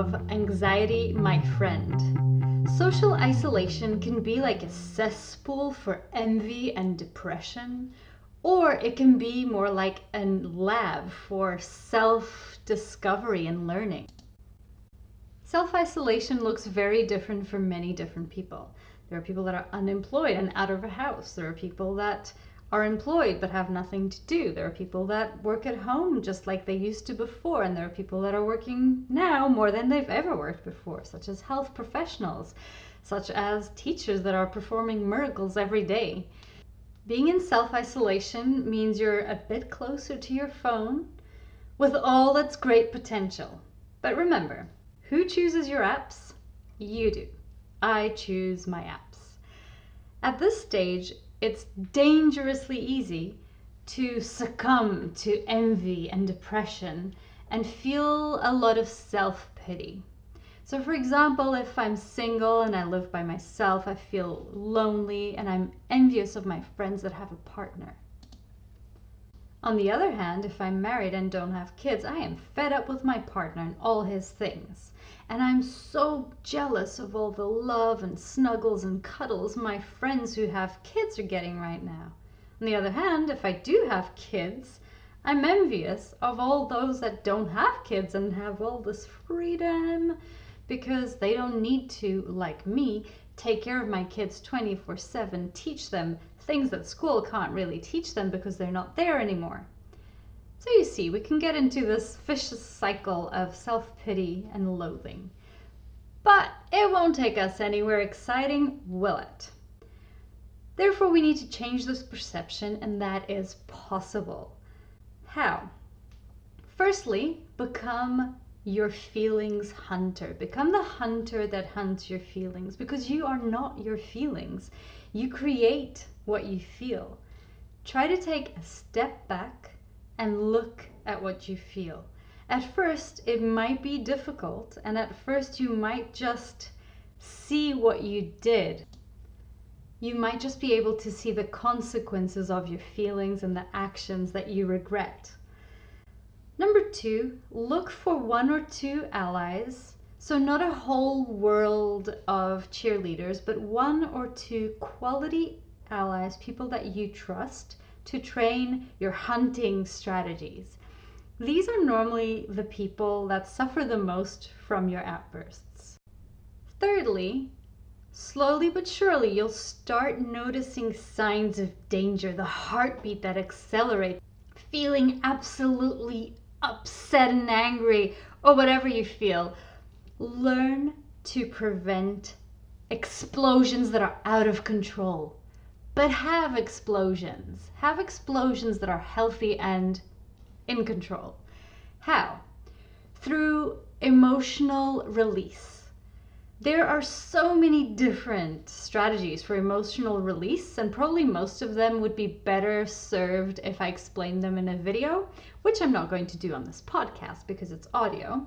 of Anxiety My Friend. Social isolation can be like a cesspool for envy and depression, or it can be more like a lab for self discovery and learning. Self isolation looks very different for many different people. There are people that are unemployed and out of a house. There are people that are employed but have nothing to do. There are people that work at home just like they used to before, and there are people that are working now more than they've ever worked before, such as health professionals, such as teachers that are performing miracles every day. Being in self isolation means you're a bit closer to your phone with all its great potential. But remember, who chooses your apps? You do. I choose my apps. At this stage, it's dangerously easy to succumb to envy and depression and feel a lot of self pity. So, for example, if I'm single and I live by myself, I feel lonely and I'm envious of my friends that have a partner. On the other hand, if I'm married and don't have kids, I am fed up with my partner and all his things. And I'm so jealous of all the love and snuggles and cuddles my friends who have kids are getting right now. On the other hand, if I do have kids, I'm envious of all those that don't have kids and have all this freedom because they don't need to, like me, take care of my kids 24 7, teach them things that school can't really teach them because they're not there anymore. So you see, we can get into this vicious cycle of self pity and loathing. But it won't take us anywhere exciting, will it? Therefore, we need to change this perception, and that is possible. How? Firstly, become your feelings hunter. Become the hunter that hunts your feelings because you are not your feelings. You create what you feel. Try to take a step back and look at what you feel. At first, it might be difficult, and at first, you might just see what you did. You might just be able to see the consequences of your feelings and the actions that you regret. Number two, look for one or two allies. So, not a whole world of cheerleaders, but one or two quality allies, people that you trust to train your hunting strategies. These are normally the people that suffer the most from your outbursts. Thirdly, slowly but surely you'll start noticing signs of danger, the heartbeat that accelerates, feeling absolutely upset and angry, or whatever you feel. Learn to prevent explosions that are out of control but have explosions. Have explosions that are healthy and in control. How? Through emotional release. There are so many different strategies for emotional release, and probably most of them would be better served if I explained them in a video, which I'm not going to do on this podcast because it's audio.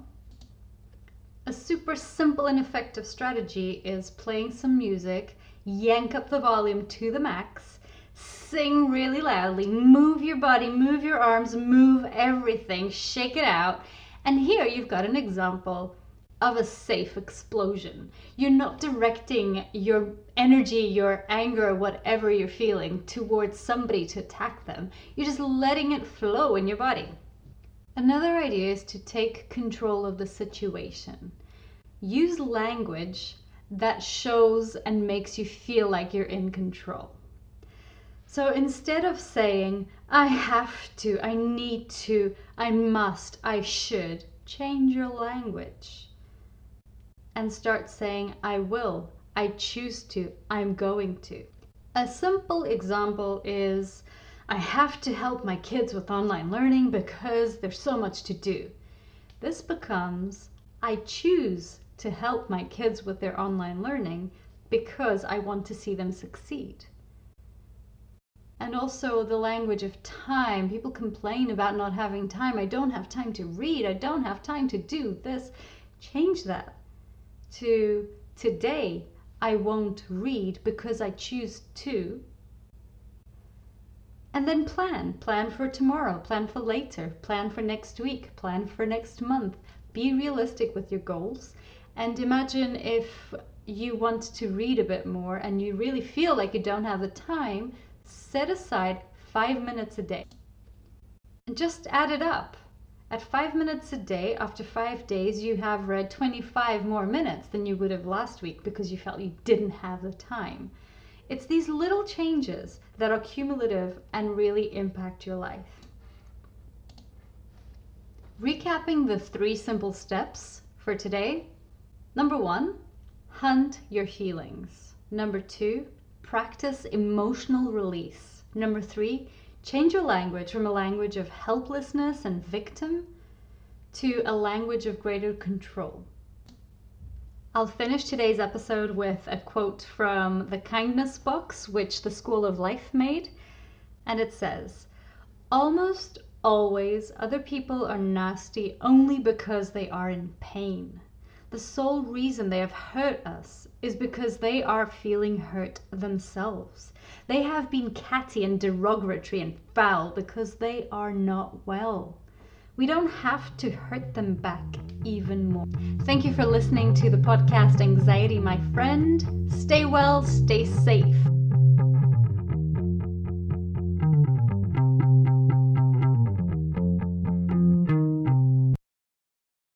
A super simple and effective strategy is playing some music yank up the volume to the max, sing really loudly, move your body, move your arms, move everything, shake it out. And here you've got an example of a safe explosion. You're not directing your energy, your anger, whatever you're feeling towards somebody to attack them. You're just letting it flow in your body. Another idea is to take control of the situation. Use language that shows and makes you feel like you're in control. So instead of saying, I have to, I need to, I must, I should, change your language and start saying, I will, I choose to, I'm going to. A simple example is, I have to help my kids with online learning because there's so much to do. This becomes, I choose to help my kids with their online learning because I want to see them succeed. And also the language of time. People complain about not having time. I don't have time to read. I don't have time to do this. Change that to today I won't read because I choose to. And then plan. Plan for tomorrow. Plan for later. Plan for next week. Plan for next month Be realistic with your goals and imagine if you want to read a bit more and you really feel like you don't have the time, set aside five minutes a day. And just add it up. At five minutes a day, after five days, you have read 25 more minutes than you would have last week because you felt you didn't have the time. It's these little changes that are cumulative and really impact your life. Recapping the three simple steps for today number one, hunt your healings. Number two, practice emotional release. Number three, change your language from a language of helplessness and victim to a language of greater control. I'll finish today's episode with a quote from the Kindness Box, which the School of Life made. And it says, Almost always other people are nasty only because they are in pain. The sole reason they have hurt us is because they are feeling hurt themselves. They have been catty and derogatory and foul because they are not well. We don't have to hurt them back even more. Thank you for listening to the podcast Anxiety, my friend. Stay well, stay safe.